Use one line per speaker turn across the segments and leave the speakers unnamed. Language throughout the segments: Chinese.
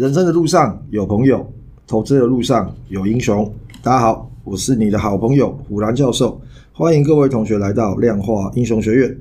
人生的路上有朋友，投资的路上有英雄。大家好，我是你的好朋友虎兰教授，欢迎各位同学来到量化英雄学院。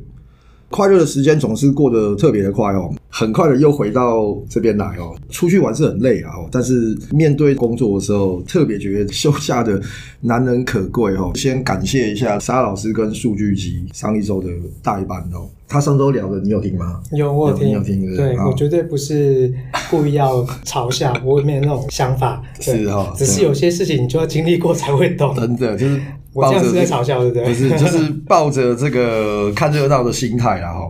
快乐的时间总是过得特别的快哦。很快的又回到这边来哦，出去玩是很累啊，但是面对工作的时候，特别觉得休假的难能可贵哦。先感谢一下沙老师跟数据集上一周的代班哦。他上周聊的，你有听吗？
有，我有听，
有听。
对，我绝对不是故意要嘲笑，我也没有那种想法。
是哈，
只是有些事情你就要经历过才会懂。
真的就是。
我这样是在嘲笑，对不对？
不是，就是抱着这个看热闹的心态啦哈。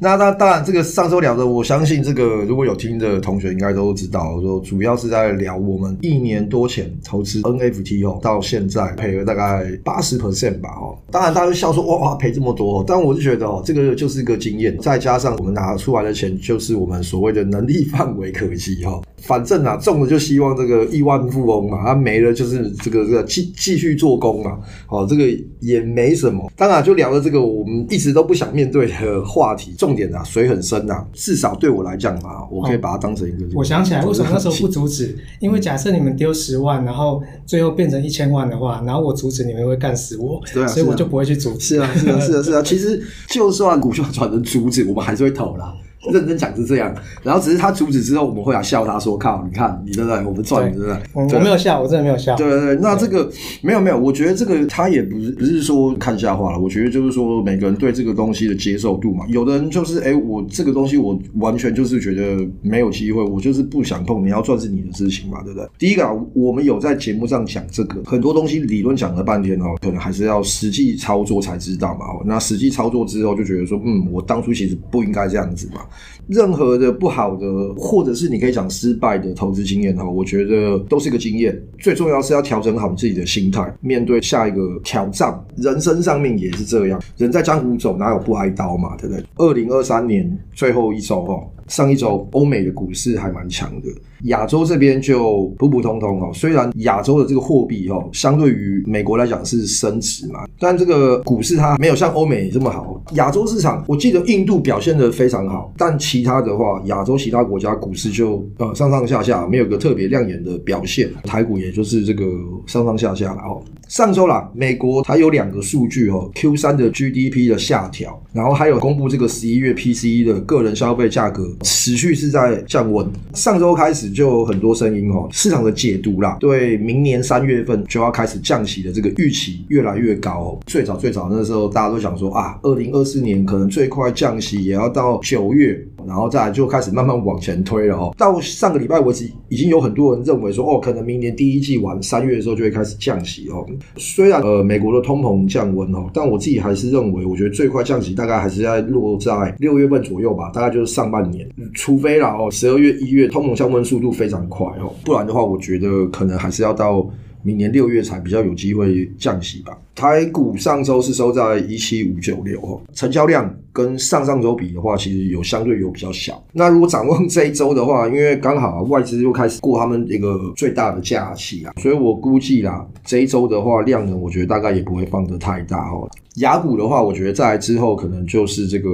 那那当然，这个上周聊的，我我相信这个如果有听的同学应该都知道，说主要是在聊我们一年多前投资 NFT 哦，到现在赔了大概八十 percent 吧哦。当然大家都笑说哇哇赔这么多，但我就觉得哦，这个就是个经验，再加上我们拿出来的钱就是我们所谓的能力范围可及哈。反正啊中了就希望这个亿万富翁嘛，啊没了就是这个这个继继续做工嘛。哦，这个也没什么。当然，就聊了这个我们一直都不想面对的话题。重点啊，水很深啊。至少对我来讲嘛，我可以把它当成一个。
我想起来，为什么那时候不阻止？因为假设你们丢十万，然后最后变成一千万的话，然后我阻止你们会干死我。对啊，所以我就不会去阻止。
是啊，是啊，是啊，是啊。其实就算股票转成阻止，我们还是会投啦。认真讲是这样，然后只是他阻止之后，我们会来笑他说：“靠，你看你对不对？我们赚，对不对？”
我我没有笑，我真的没有笑。
对对对，那这个没有没有，我觉得这个他也不是不是说看笑话了。我觉得就是说每个人对这个东西的接受度嘛，有的人就是哎，我这个东西我完全就是觉得没有机会，我就是不想碰。你要赚是你的事情嘛，对不对？第一个啊，我们有在节目上讲这个很多东西，理论讲了半天哦，可能还是要实际操作才知道嘛。那实际操作之后就觉得说，嗯，我当初其实不应该这样子嘛。任何的不好的，或者是你可以讲失败的投资经验哈，我觉得都是一个经验。最重要是要调整好自己的心态，面对下一个挑战。人生上面也是这样，人在江湖走，哪有不挨刀嘛，对不对？二零二三年最后一周哈。上一周欧美的股市还蛮强的，亚洲这边就普普通通哦。虽然亚洲的这个货币哦，相对于美国来讲是升值嘛，但这个股市它没有像欧美这么好。亚洲市场，我记得印度表现得非常好，但其他的话，亚洲其他国家股市就呃上上下下，没有个特别亮眼的表现。台股也就是这个上上下下了哦。上周啦，美国它有两个数据哦，Q 三的 GDP 的下调，然后还有公布这个十一月 PCE 的个人消费价格。持续是在降温，上周开始就有很多声音哦，市场的解读啦，对明年三月份就要开始降息的这个预期越来越高。最早最早那时候大家都想说啊，二零二四年可能最快降息也要到九月，然后再来就开始慢慢往前推了哦。到上个礼拜为止，已经有很多人认为说哦，可能明年第一季完三月的时候就会开始降息哦。虽然呃美国的通膨降温哦，但我自己还是认为，我觉得最快降息大概还是在落在六月份左右吧，大概就是上半年。除非啦哦，十二月、一月通膨降温速度非常快哦，不然的话，我觉得可能还是要到明年六月才比较有机会降息吧。台股上周是收在一七五九六哦，成交量跟上上周比的话，其实有相对有比较小。那如果展望这一周的话，因为刚好外资又开始过他们一个最大的假期啊，所以我估计啦，这一周的话量呢，我觉得大概也不会放得太大哦。雅股的话，我觉得在之后可能就是这个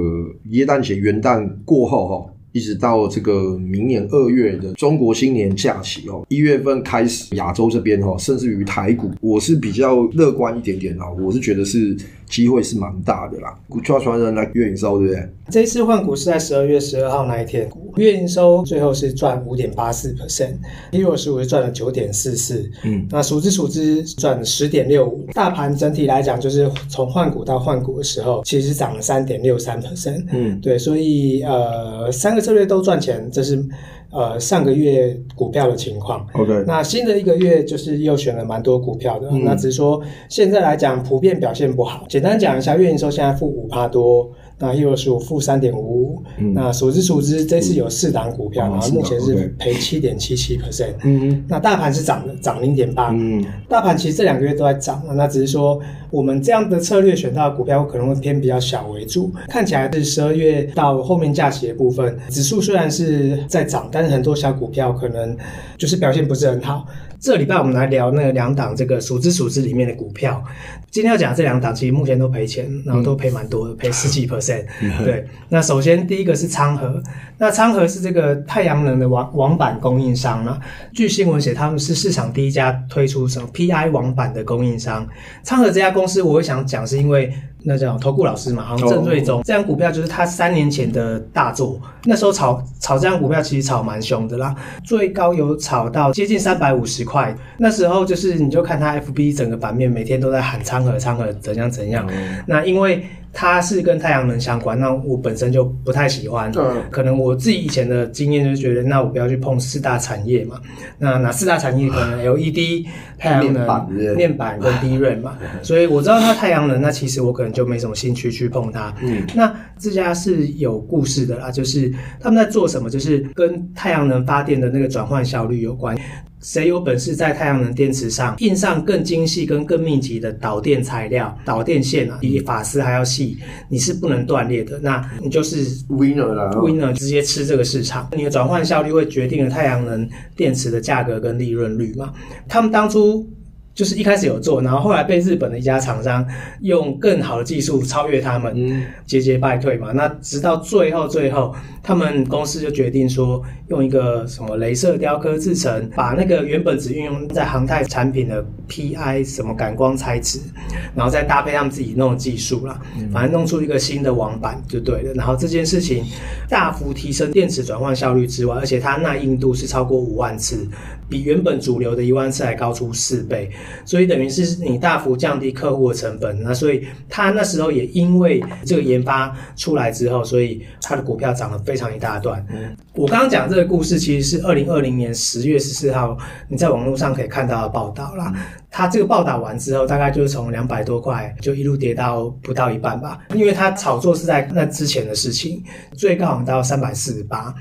耶诞节元旦过后哈。一直到这个明年二月的中国新年假期哦，一月份开始，亚洲这边哦，甚至于台股，我是比较乐观一点点哦，我是觉得是机会是蛮大的啦。股票传人来月营收，对不对？
这一次换股是在十二月十二号那一天，月营收最后是赚五点八四 percent，ERO 十五是赚了九点四四，嗯，那数之数之赚十点六五，大盘整体来讲，就是从换股到换股的时候，其实涨了三点六三 percent，嗯，对，所以呃三个。策略都赚钱，这是呃上个月股票的情况。OK，那新的一个月就是又选了蛮多股票的。嗯、那只是说现在来讲，普遍表现不好。简单讲一下，月营收现在负五趴多。那十五负三点五五，那所知所知这次有四档股票，嗯、然后目前是赔七点七七 percent。嗯，那大盘是涨的，涨零点八。嗯，大盘其实这两个月都在涨，那只是说我们这样的策略选到的股票可能会偏比较小为主。看起来是十二月到后面假期的部分，指数虽然是在涨，但是很多小股票可能就是表现不是很好。这礼拜我们来聊那两档这个数资数资里面的股票。今天要讲这两档，其实目前都赔钱，然后都赔蛮多的，赔十几 percent。对，那首先第一个是昌河，那昌河是这个太阳能的网网板供应商啊。据新闻写，他们是市场第一家推出什么 PI 网板的供应商。昌河这家公司，我会想讲是因为。那叫投顾老师嘛，好像郑瑞宗这张股票就是他三年前的大作，那时候炒炒这张股票其实炒蛮凶的啦，最高有炒到接近三百五十块，那时候就是你就看他 FB 整个版面每天都在喊昌河昌河怎样怎样，那因为。它是跟太阳能相关，那我本身就不太喜欢。嗯，可能我自己以前的经验就是觉得，那我不要去碰四大产业嘛。那哪四大产业可能 LED、太阳能、面板跟 DRAM 嘛。所以我知道它太阳能，那其实我可能就没什么兴趣去碰它。嗯，那这家是有故事的啦，就是他们在做什么，就是跟太阳能发电的那个转换效率有关。谁有本事在太阳能电池上印上更精细、跟更密集的导电材料、导电线啊，比法丝还要细，你是不能断裂的。那你就是
winner 啦
，winner 直接吃这个市场。你的转换效率会决定了太阳能电池的价格跟利润率嘛？他们当初。就是一开始有做，然后后来被日本的一家厂商用更好的技术超越他们，节节败退嘛。那直到最后，最后他们公司就决定说，用一个什么镭射雕刻制成，把那个原本只运用在航太产品的 PI 什么感光材质，然后再搭配他们自己弄的技术啦，反正弄出一个新的网板就对了。然后这件事情大幅提升电池转换效率之外，而且它耐硬度是超过五万次，比原本主流的一万次还高出四倍。所以等于是你大幅降低客户的成本，那所以他那时候也因为这个研发出来之后，所以他的股票涨了非常一大段。嗯，我刚刚讲这个故事其实是二零二零年十月十四号你在网络上可以看到的报道啦。他这个报道完之后，大概就是从两百多块就一路跌到不到一半吧，因为他炒作是在那之前的事情，最高涨到三百四十八。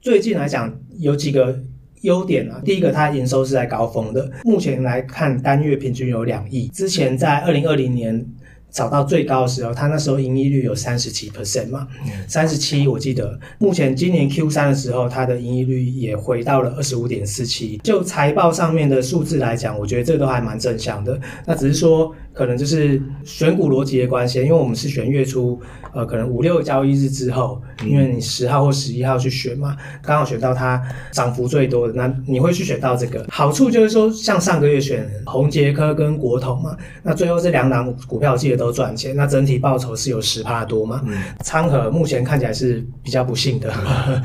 最近来讲有几个。优点啊，第一个，它营收是在高峰的，目前来看单月平均有两亿。之前在二零二零年炒到最高的时候，它那时候盈利率有三十七 percent 嘛，三十七我记得。目前今年 Q 三的时候，它的盈利率也回到了二十五点四七。就财报上面的数字来讲，我觉得这都还蛮正向的。那只是说。可能就是选股逻辑的关系，因为我们是选月初，呃，可能五六个交易日之后，因为你十号或十一号去选嘛，刚好选到它涨幅最多的，那你会去选到这个。好处就是说，像上个月选宏杰科跟国统嘛，那最后这两档股票记得都赚钱，那整体报酬是有十帕多嘛。昌河目前看起来是比较不幸的，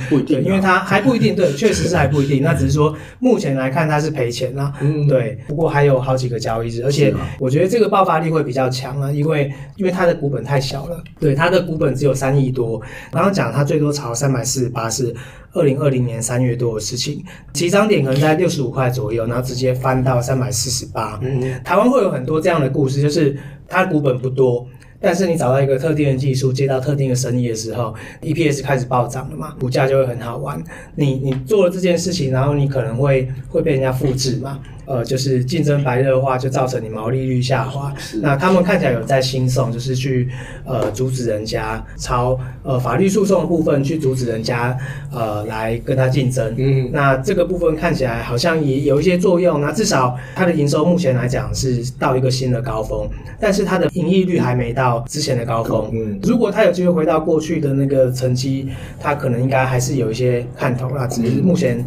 不一定，
因为它还不一定，对，确实是还不一定。那只是说目前来看它是赔钱啦，嗯，对。不过还有好几个交易日，而且我觉得这个报。爆发力会比较强啊，因为因为它的股本太小了，对，它的股本只有三亿多。刚刚讲它最多炒三百四十八是二零二零年三月多的事情，起涨点可能在六十五块左右，然后直接翻到三百四十八。嗯，台湾会有很多这样的故事，就是它股本不多，但是你找到一个特定的技术，接到特定的生意的时候，EPS 开始暴涨了嘛，股价就会很好玩。你你做了这件事情，然后你可能会会被人家复制嘛。呃，就是竞争白热化，就造成你毛利率下滑。那他们看起来有在兴讼，就是去呃阻止人家朝呃法律诉讼的部分去阻止人家呃来跟他竞争。嗯，那这个部分看起来好像也有一些作用。那至少它的营收目前来讲是到一个新的高峰，但是它的盈利率还没到之前的高峰。嗯，如果它有机会回到过去的那个成绩，它可能应该还是有一些看头啦。只是目前。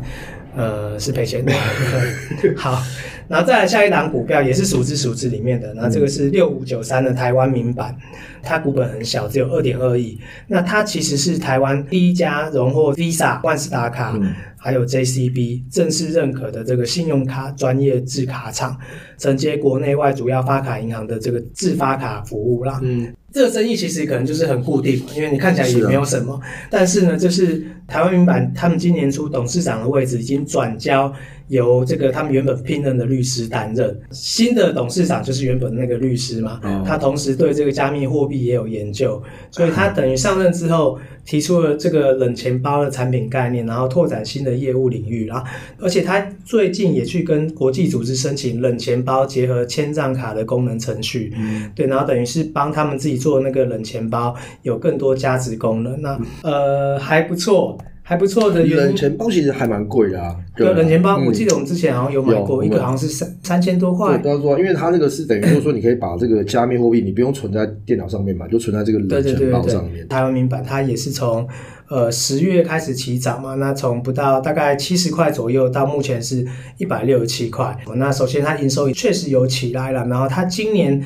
呃，是赔钱的。好，然后再来下一档股票，也是数资数资里面的。那这个是六五九三的台湾民版，它股本很小，只有二点二亿。那它其实是台湾第一家荣获 Visa 万事达卡，嗯、还有 JCB 正式认可的这个信用卡专业制卡厂，承接国内外主要发卡银行的这个制发卡服务啦。嗯。这个争议其实可能就是很固定，因为你看起来也没有什么。但是呢，就是台湾民版他们今年初董事长的位置已经转交由这个他们原本聘任的律师担任，新的董事长就是原本那个律师嘛。他同时对这个加密货币也有研究，所以他等于上任之后提出了这个冷钱包的产品概念，然后拓展新的业务领域啦。而且他最近也去跟国际组织申请冷钱包结合千账卡的功能程序，嗯、对，然后等于是帮他们自己。做那个冷钱包有更多价值功能，那呃还不错，还不错的。
冷钱包其实还蛮贵的啊。
对，冷钱包我记得我们之前好像有买过，一个好像是三三千多块。
对，说，因为它那个是等于就是说，你可以把这个加密货币，你不用存在电脑上面嘛，就存在这个冷钱包上面。
台湾民版它也是从呃十月开始起涨嘛，那从不到大概七十块左右，到目前是一百六十七块。那首先它营收也确实有起来了，然后它今年。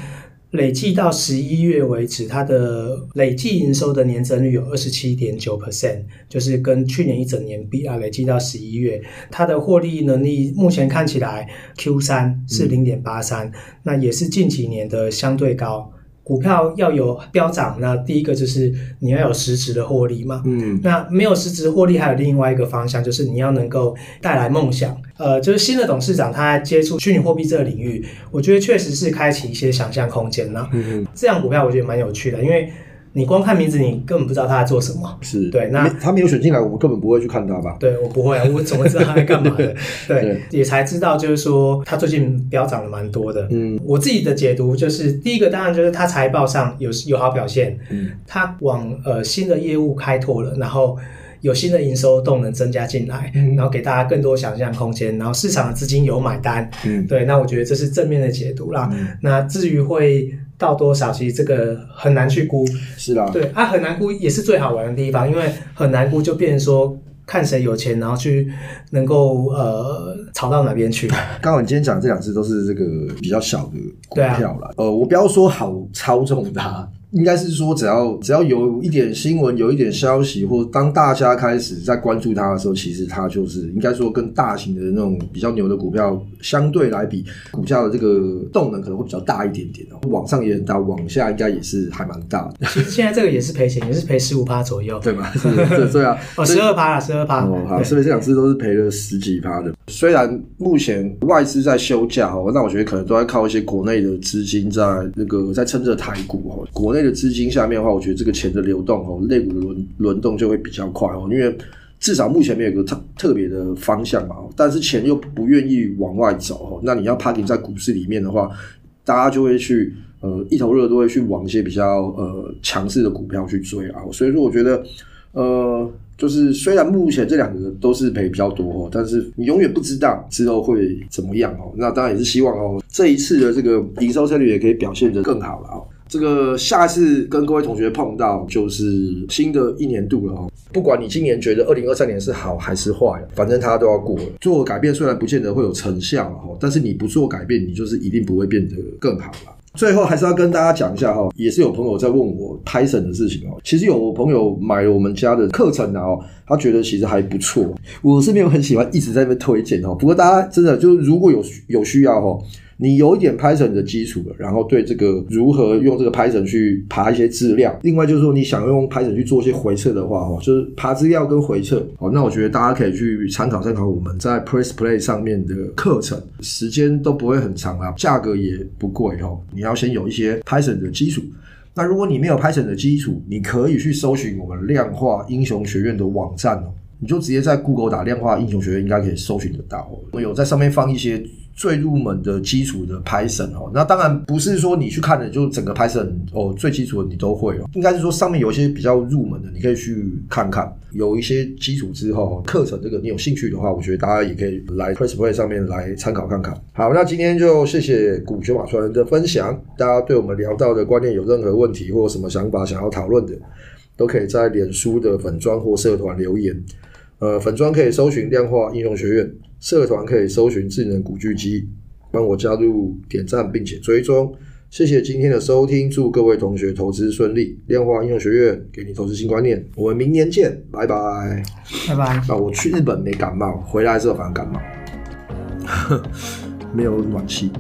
累计到十一月为止，它的累计营收的年增率有二十七点九 percent，就是跟去年一整年比啊，累计到十一月，它的获利能力目前看起来 Q 三是零点八三，那也是近几年的相对高。股票要有飙涨，那第一个就是你要有实质的获利嘛。嗯，那没有实质获利，还有另外一个方向，就是你要能够带来梦想。呃，就是新的董事长他接触虚拟货币这个领域，我觉得确实是开启一些想象空间呐。嗯嗯，这样股票我觉得蛮有趣的，因为。你光看名字，你根本不知道他在做什么。
是
对，那
他没有选进来，我们根本不会去看他吧？
对，我不会啊，我怎么知道他在干嘛 的？对，对也才知道，就是说他最近飙涨了蛮多的。嗯，我自己的解读就是，第一个当然就是他财报上有有好表现，嗯，他往呃新的业务开拓了，然后有新的营收动能增加进来，嗯，然后给大家更多想象空间，然后市场的资金有买单，嗯，对，那我觉得这是正面的解读啦。嗯，那至于会。到多少？其实这个很难去估，
是啦。
对，啊，很难估也是最好玩的地方，因为很难估就变成说看谁有钱，然后去能够呃炒到哪边去。
刚好你今天讲这两只都是这个比较小的股票啦，啊、呃，我不要说好操纵它。应该是说，只要只要有一点新闻，有一点消息，或当大家开始在关注它的时候，其实它就是应该说跟大型的那种比较牛的股票相对来比，股价的这个动能可能会比较大一点点哦。往上也很大，往下应该也是还蛮大的。
其实现在这个也是赔钱，也是赔十五趴左右，
对吗？是，对啊，
哦，十二趴了，十二趴。
哦，好，所以这两只都是赔了十几趴的。虽然目前外资在休假哦，那我觉得可能都在靠一些国内的资金在那个在撑着台股哦，国内的资金下面的话，我觉得这个钱的流动哦，类股的轮轮动就会比较快哦，因为至少目前没有一个特特别的方向嘛，但是钱又不愿意往外走哦，那你要趴在在股市里面的话，大家就会去呃一头热都会去往一些比较呃强势的股票去追啊，所以说我觉得呃就是虽然目前这两个都是赔比较多哦，但是你永远不知道之后会怎么样哦，那当然也是希望哦这一次的这个营收胜率也可以表现得更好了哦。这个下次跟各位同学碰到，就是新的一年度了哦。不管你今年觉得二零二三年是好还是坏，反正它都要过了。做改变虽然不见得会有成效哈，但是你不做改变，你就是一定不会变得更好了。最后还是要跟大家讲一下哈，也是有朋友在问我 Python 的事情哦。其实有朋友买了我们家的课程哦，他觉得其实还不错。我是没有很喜欢一直在那边推荐哦。不过大家真的就是如果有有需要哈。你有一点 Python 的基础了，然后对这个如何用这个 Python 去爬一些资料，另外就是说你想用 Python 去做一些回测的话，哦，就是爬资料跟回测，哦，那我觉得大家可以去参考参考我们在 Press Play 上面的课程，时间都不会很长啊，价格也不贵哦。你要先有一些 Python 的基础，那如果你没有 Python 的基础，你可以去搜寻我们量化英雄学院的网站哦，你就直接在 Google 打量化英雄学院，应该可以搜寻得到。我有在上面放一些。最入门的基础的 Python 哦，那当然不是说你去看的就整个 Python 哦，最基础的你都会哦，应该是说上面有一些比较入门的，你可以去看看。有一些基础之后，课程这个你有兴趣的话，我觉得大家也可以来 PressPlay 上面来参考看看。好，那今天就谢谢古学马传人的分享。大家对我们聊到的观念有任何问题或什么想法想要讨论的，都可以在脸书的粉专或社团留言。呃，粉砖可以搜寻量化应用学院。社团可以搜寻智能古巨基，帮我加入、点赞并且追踪，谢谢今天的收听，祝各位同学投资顺利。量化应用学院给你投资新观念，我们明年见，拜拜，
拜拜。
啊，我去日本没感冒，回来之后反而感冒，没有暖气。